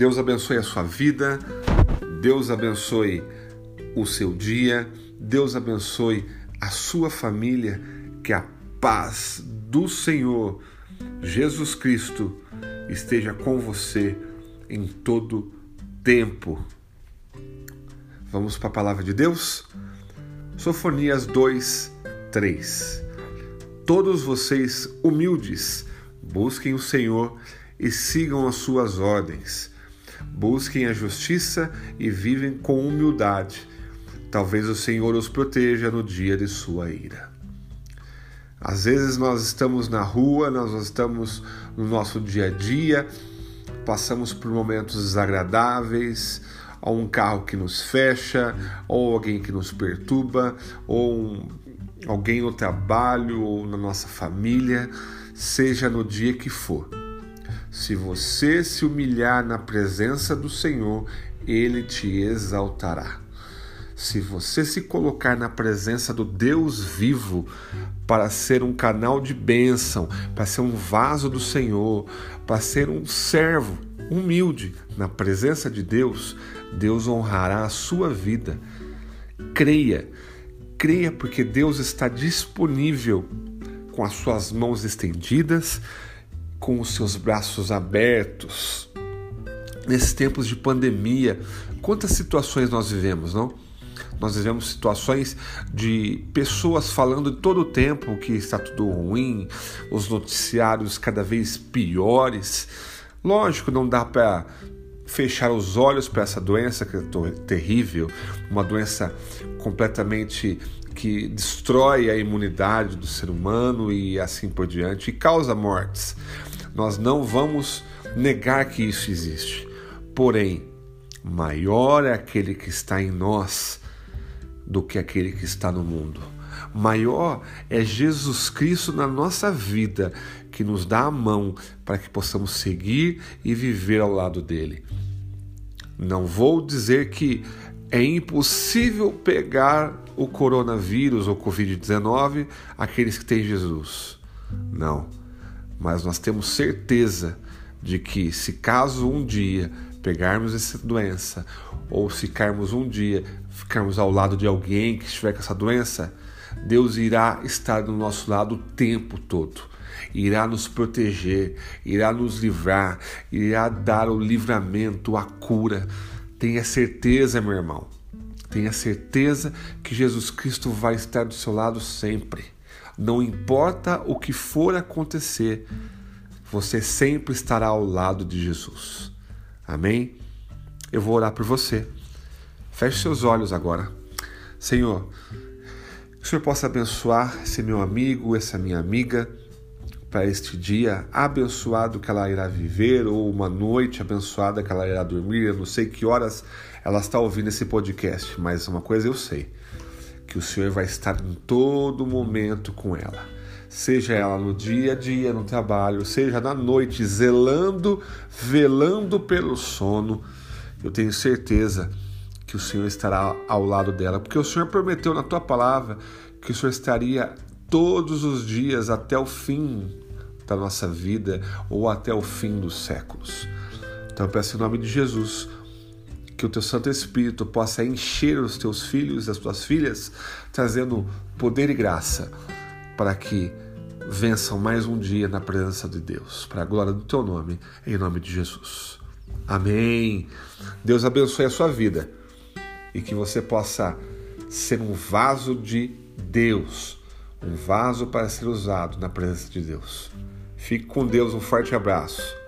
Deus abençoe a sua vida, Deus abençoe o seu dia, Deus abençoe a sua família, que a paz do Senhor Jesus Cristo esteja com você em todo tempo. Vamos para a palavra de Deus? Sofonias 2, 3. Todos vocês humildes, busquem o Senhor e sigam as suas ordens. Busquem a justiça e vivem com humildade. Talvez o Senhor os proteja no dia de sua ira. Às vezes nós estamos na rua, nós estamos no nosso dia a dia, passamos por momentos desagradáveis, ou um carro que nos fecha, ou alguém que nos perturba, ou um, alguém no trabalho ou na nossa família, seja no dia que for. Se você se humilhar na presença do Senhor, ele te exaltará. Se você se colocar na presença do Deus vivo para ser um canal de bênção, para ser um vaso do Senhor, para ser um servo humilde na presença de Deus, Deus honrará a sua vida. Creia, creia porque Deus está disponível com as suas mãos estendidas, com os seus braços abertos. Nesses tempos de pandemia, quantas situações nós vivemos, não? Nós vivemos situações de pessoas falando todo o tempo que está tudo ruim, os noticiários cada vez piores. Lógico, não dá para fechar os olhos para essa doença que é terrível, uma doença completamente que destrói a imunidade do ser humano e assim por diante e causa mortes. Nós não vamos negar que isso existe. Porém, maior é aquele que está em nós do que aquele que está no mundo. Maior é Jesus Cristo na nossa vida, que nos dá a mão para que possamos seguir e viver ao lado dele. Não vou dizer que é impossível pegar o coronavírus ou Covid-19 aqueles que têm Jesus. Não. Mas nós temos certeza de que, se caso um dia pegarmos essa doença ou ficarmos um dia, ficarmos ao lado de alguém que estiver com essa doença, Deus irá estar do nosso lado o tempo todo. Irá nos proteger, irá nos livrar, irá dar o livramento, a cura. Tenha certeza, meu irmão. Tenha certeza que Jesus Cristo vai estar do seu lado sempre. Não importa o que for acontecer, você sempre estará ao lado de Jesus. Amém? Eu vou orar por você. Feche seus olhos agora. Senhor, que o Senhor possa abençoar esse meu amigo, essa minha amiga, para este dia abençoado que ela irá viver, ou uma noite abençoada que ela irá dormir. Eu não sei que horas ela está ouvindo esse podcast, mas uma coisa eu sei: que o Senhor vai estar em todo momento com ela seja ela no dia a dia, no trabalho, seja na noite, zelando, velando pelo sono, eu tenho certeza que o Senhor estará ao lado dela, porque o Senhor prometeu na tua palavra que o Senhor estaria todos os dias até o fim da nossa vida ou até o fim dos séculos. Então eu peço em nome de Jesus que o teu Santo Espírito possa encher os teus filhos e as tuas filhas, trazendo poder e graça para que vençam mais um dia na presença de Deus, para a glória do teu nome, em nome de Jesus. Amém. Deus abençoe a sua vida e que você possa ser um vaso de Deus, um vaso para ser usado na presença de Deus. Fique com Deus, um forte abraço